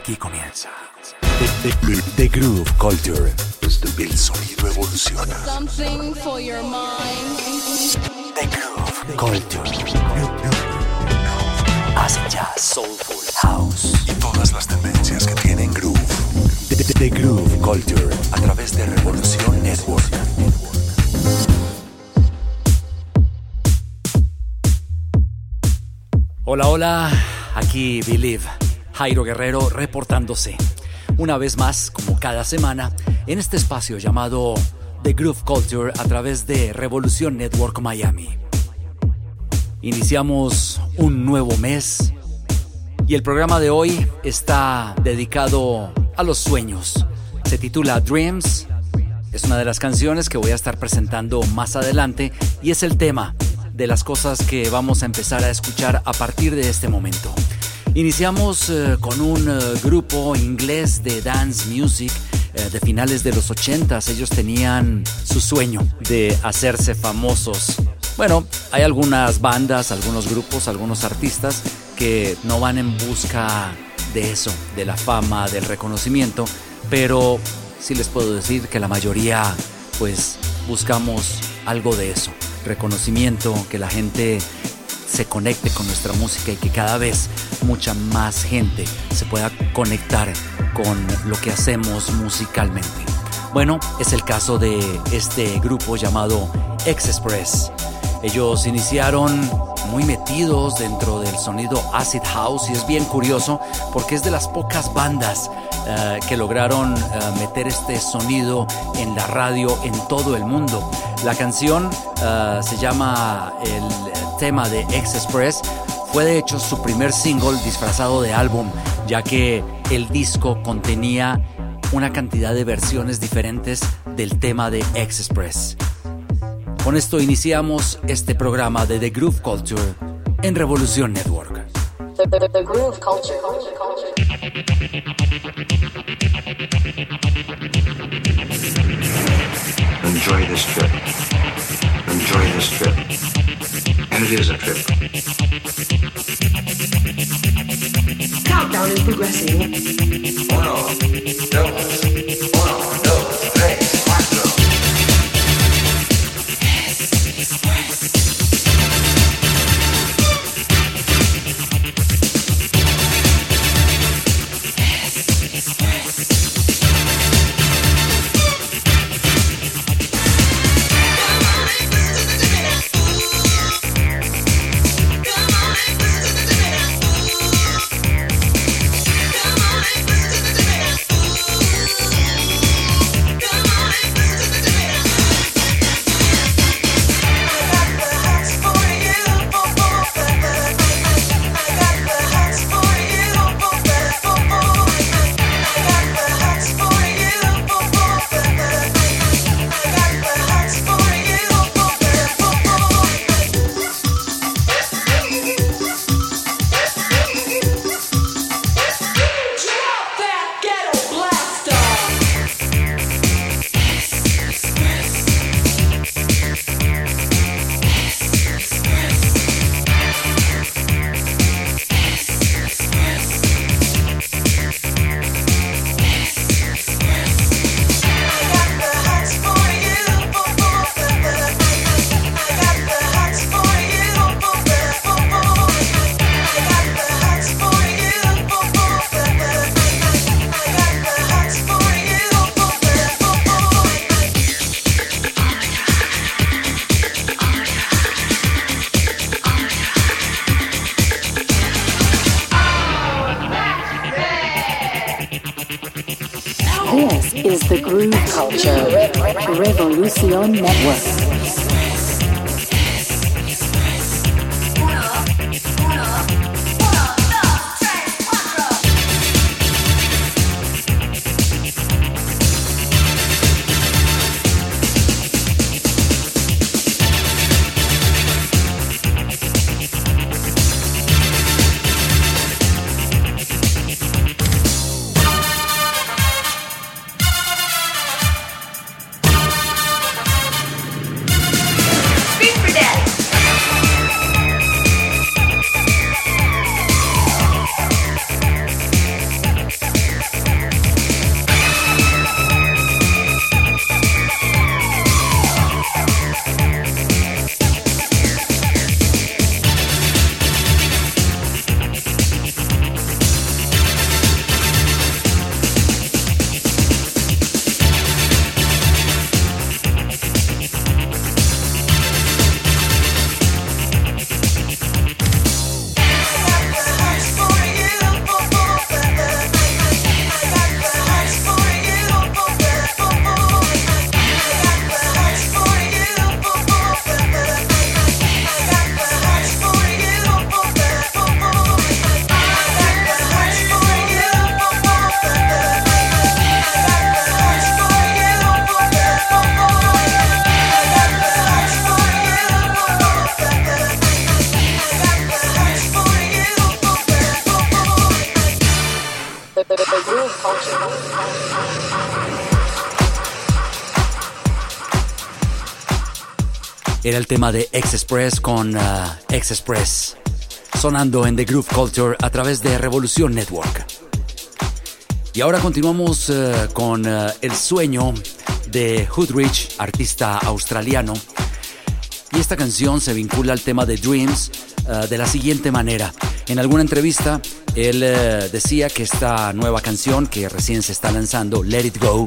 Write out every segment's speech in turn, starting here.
Aquí comienza. The, the- the Groove Culture. El sonido evoluciona. Something for your mind. The Groove Culture. Acid jazz, soulful, house. Y todas las tendencias que tienen groove. The, the- the Groove Culture. A través de Revolución Network. Hola, hola. Aquí Believe. Jairo Guerrero reportándose. Una vez más, como cada semana, en este espacio llamado The Groove Culture a través de Revolución Network Miami. Iniciamos un nuevo mes y el programa de hoy está dedicado a los sueños. Se titula Dreams. Es una de las canciones que voy a estar presentando más adelante y es el tema de las cosas que vamos a empezar a escuchar a partir de este momento. Iniciamos eh, con un eh, grupo inglés de dance music eh, de finales de los 80s. Ellos tenían su sueño de hacerse famosos. Bueno, hay algunas bandas, algunos grupos, algunos artistas que no van en busca de eso, de la fama, del reconocimiento, pero sí les puedo decir que la mayoría pues buscamos algo de eso, reconocimiento, que la gente se conecte con nuestra música y que cada vez mucha más gente se pueda conectar con lo que hacemos musicalmente. Bueno, es el caso de este grupo llamado X-Express. Ellos iniciaron muy metidos dentro del sonido acid house y es bien curioso porque es de las pocas bandas eh, que lograron eh, meter este sonido en la radio en todo el mundo. La canción eh, se llama el tema de X-Express. Fue de hecho su primer single disfrazado de álbum, ya que el disco contenía una cantidad de versiones diferentes del tema de X-Express. Con esto iniciamos este programa de The Groove Culture en Revolución Network. The, the, the groove culture. Enjoy this trip. Enjoy this trip. And it is a trip. Countdown is progressing. Uno, dos, uno, Network. Era el tema de X-Express con uh, X-Express, sonando en The Groove Culture a través de Revolución Network. Y ahora continuamos uh, con uh, el sueño de Hoodrich, artista australiano. Y esta canción se vincula al tema de Dreams uh, de la siguiente manera. En alguna entrevista, él decía que esta nueva canción que recién se está lanzando, Let It Go, uh,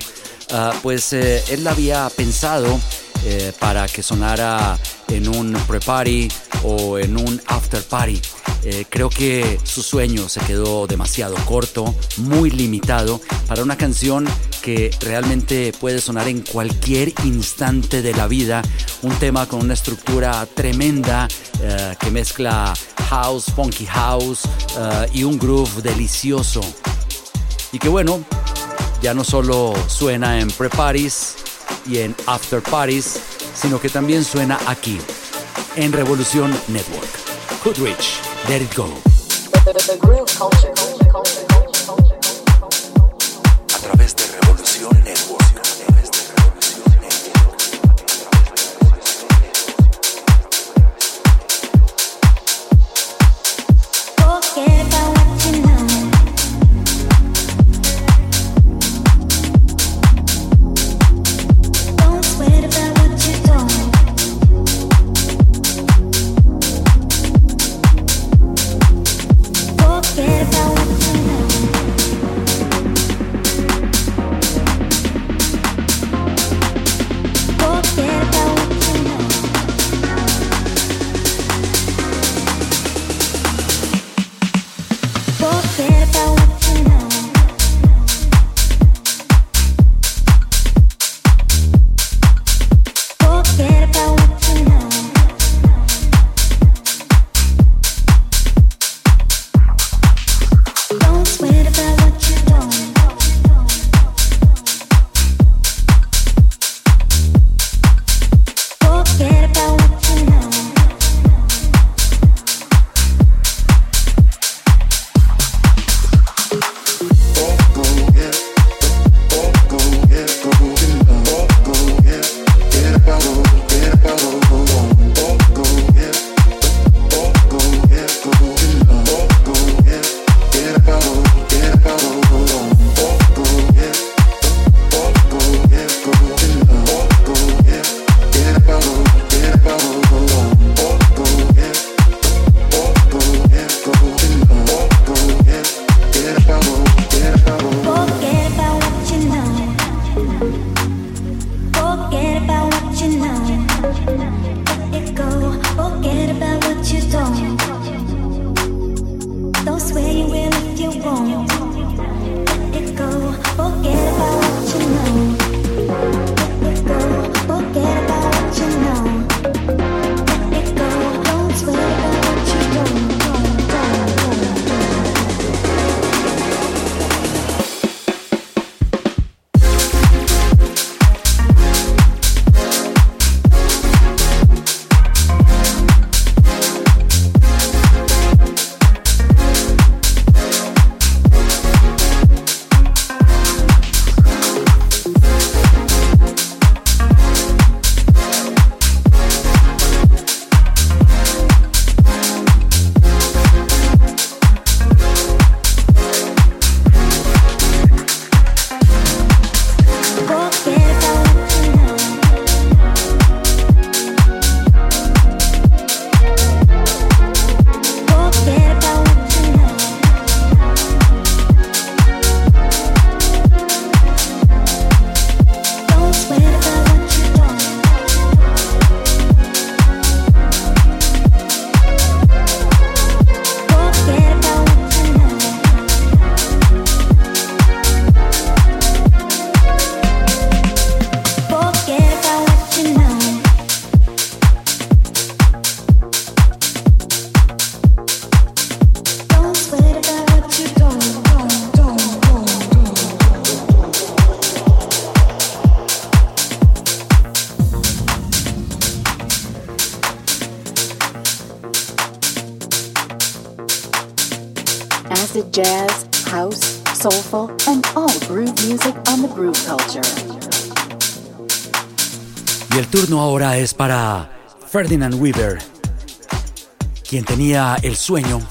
pues eh, él la había pensado eh, para que sonara en un pre-party o en un after party. Eh, creo que su sueño se quedó demasiado corto, muy limitado para una canción que realmente puede sonar en cualquier instante de la vida. Un tema con una estructura tremenda eh, que mezcla house, funky house y un groove delicioso. Y que bueno, ya no solo suena en pre-parties y en after parties, sino que también suena aquí, en Revolución Network. Goodrich, Let It Go. A través de Revolución Network. Y el turno ahora es para Ferdinand Weaver, quien tenía el sueño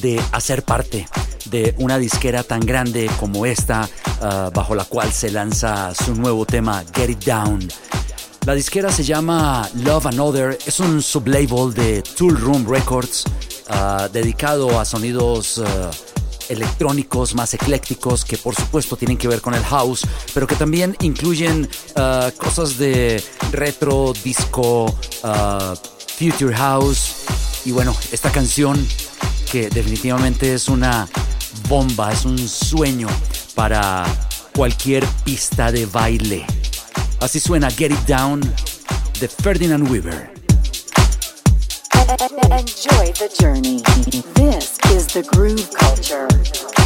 de hacer parte de una disquera tan grande como esta, uh, bajo la cual se lanza su nuevo tema Get It Down. La disquera se llama Love Another, es un sublabel de Tool Room Records uh, dedicado a sonidos uh, electrónicos más eclécticos que por supuesto tienen que ver con el house, pero que también incluyen uh, cosas de retro, disco, uh, future house y bueno, esta canción que definitivamente es una bomba, es un sueño para cualquier pista de baile. Así suena Get It Down de Ferdinand Weaver. Enjoy the journey. This is the Groove Culture.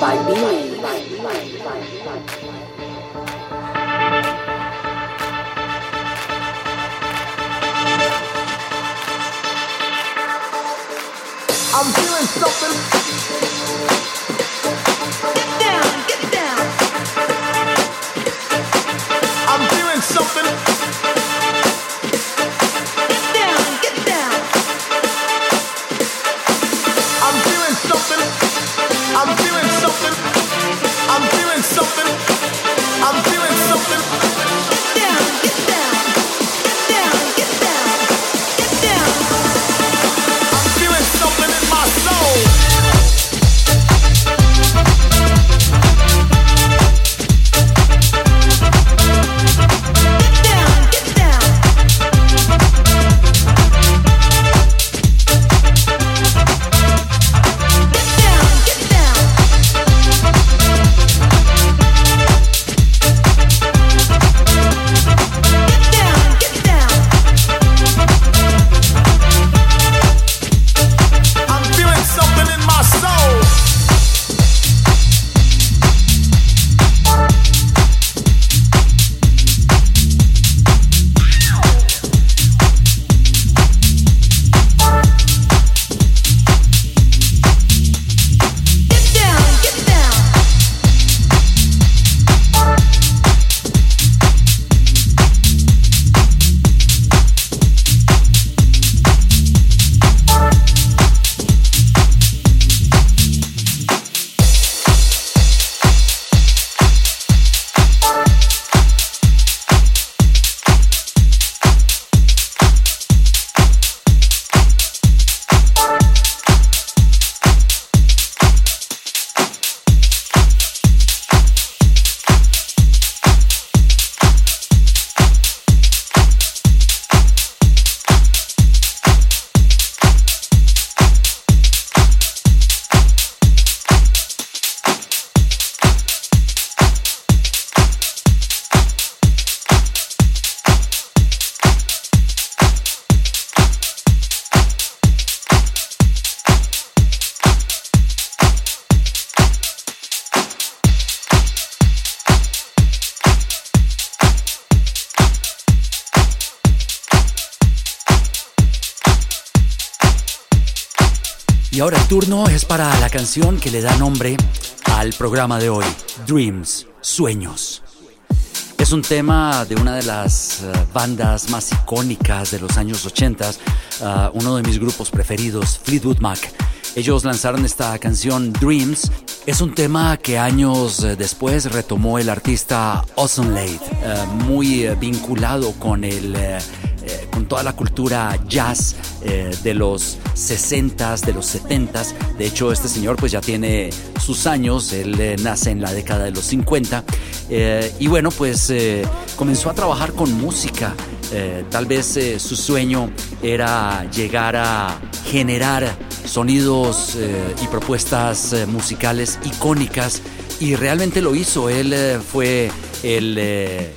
by I'm feeling something. Y ahora el turno es para la canción que le da nombre al programa de hoy, Dreams, Sueños. Es un tema de una de las eh, bandas más icónicas de los años 80, uh, uno de mis grupos preferidos, Fleetwood Mac. Ellos lanzaron esta canción Dreams. Es un tema que años eh, después retomó el artista Awesome Lade, uh, muy vinculado con el eh, con toda la cultura jazz eh, de los 60s, de los 70s. De hecho, este señor pues ya tiene sus años, él eh, nace en la década de los 50 y bueno, pues comenzó a trabajar con música. tal vez su sueño era llegar a generar sonidos y propuestas musicales icónicas y realmente lo hizo. Él fue el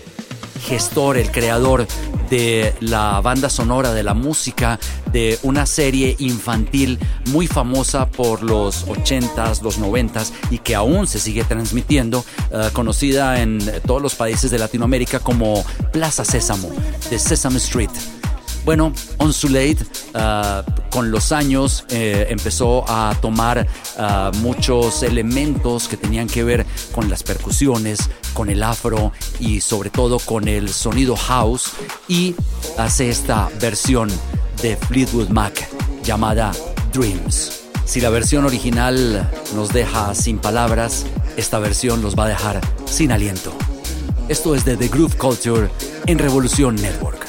gestor, el creador de la banda sonora, de la música, de una serie infantil muy famosa por los 80s, los 90s y que aún se sigue transmitiendo, uh, conocida en todos los países de Latinoamérica como Plaza Sésamo, de Sesame Street. Bueno, On uh, con los años eh, empezó a tomar muchos elementos que tenían que ver con las percusiones, con el afro y sobre todo con el sonido house y hace esta versión de Fleetwood Mac llamada Dreams. Si la versión original nos deja sin palabras, esta versión los va a dejar sin aliento. Esto es de The Groove Culture en Revolución Network.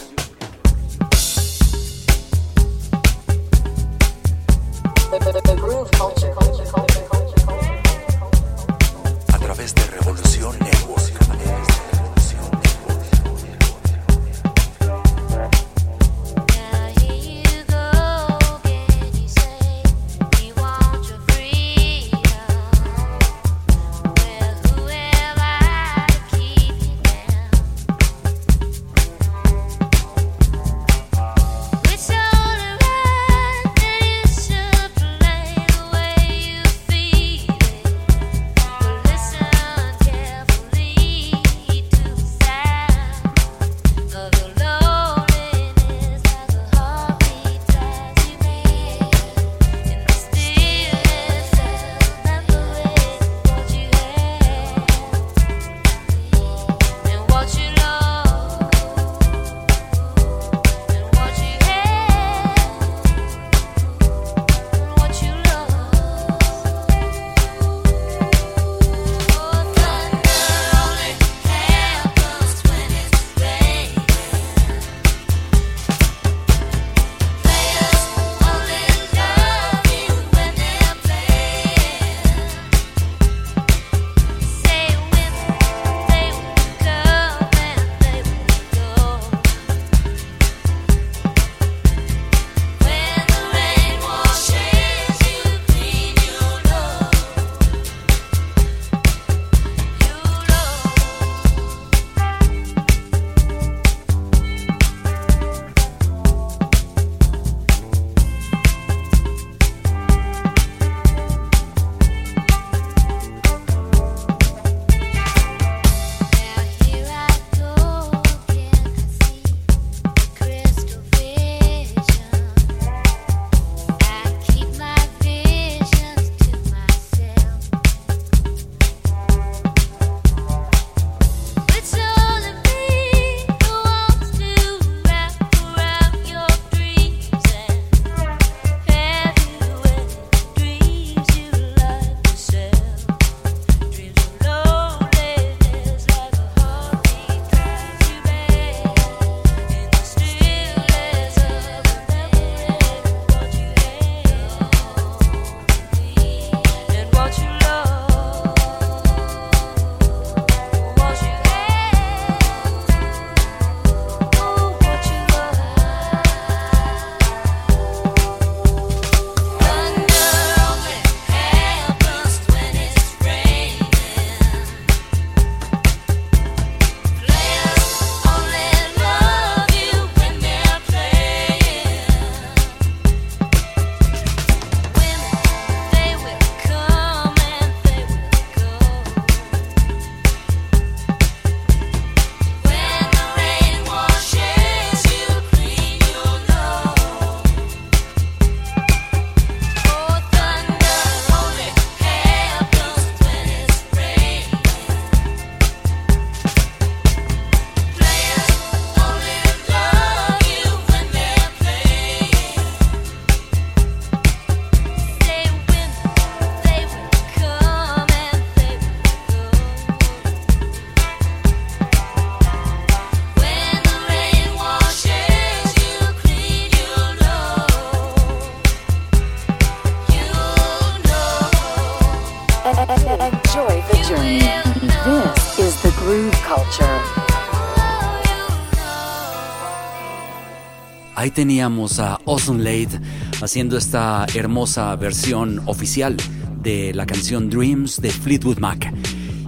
Ahí teníamos a Awesome Lade haciendo esta hermosa versión oficial de la canción Dreams de Fleetwood Mac.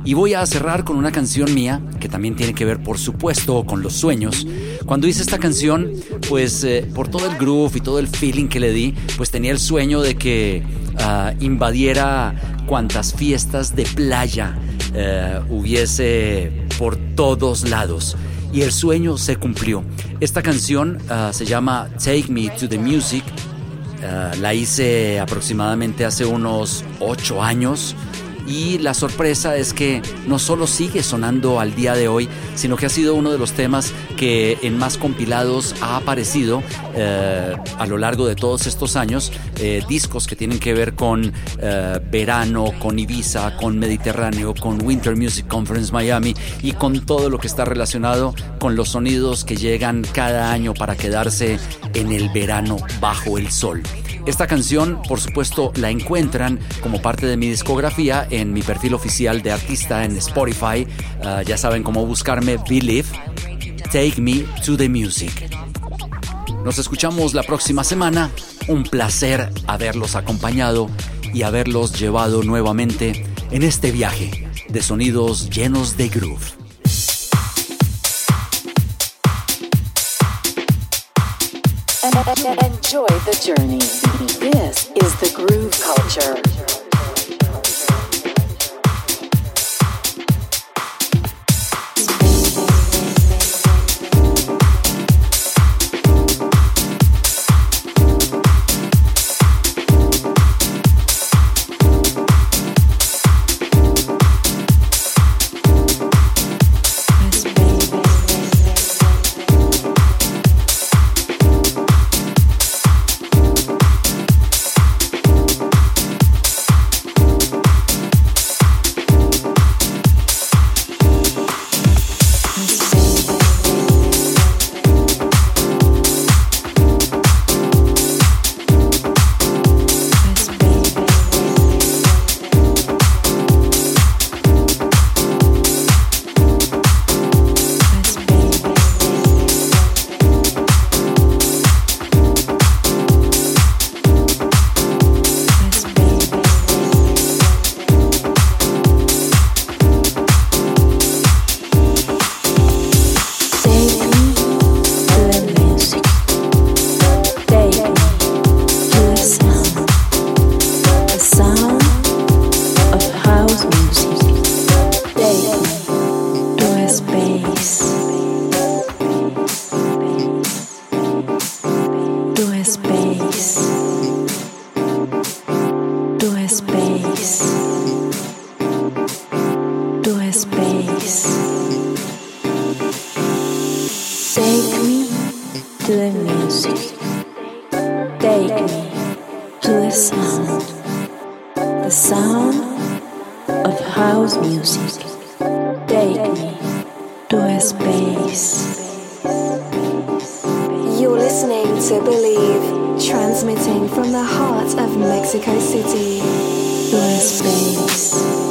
Y voy a cerrar con una canción mía que también tiene que ver, por supuesto, con los sueños. Cuando hice esta canción, pues eh, por todo el groove y todo el feeling que le di, pues tenía el sueño de que ah, invadiera cuantas fiestas de playa eh, hubiese por todos lados. Y el sueño se cumplió. Esta canción ah, se llama Take Me to the Music. Ah, la hice aproximadamente hace unos ocho años y la sorpresa es que no solo sigue sonando al día de hoy, sino que ha sido uno de los temas que en más compilados ha aparecido eh, a lo largo de todos estos años, eh, discos que tienen que ver con eh, verano, con Ibiza, con Mediterráneo, con Winter Music Conference Miami y con todo lo que está relacionado con los sonidos que llegan cada año para quedarse en el verano bajo el sol. Esta canción, por supuesto, la encuentran como parte de mi discografía en mi perfil oficial de artista en Spotify. Uh, ya saben cómo buscarme Believe. Take Me to the Music. Nos escuchamos la próxima semana. Un placer haberlos acompañado y haberlos llevado nuevamente en este viaje de sonidos llenos de groove. Enjoy the journey. This is the groove culture. Space. You're listening to Believe, transmitting from the heart of Mexico City. A space.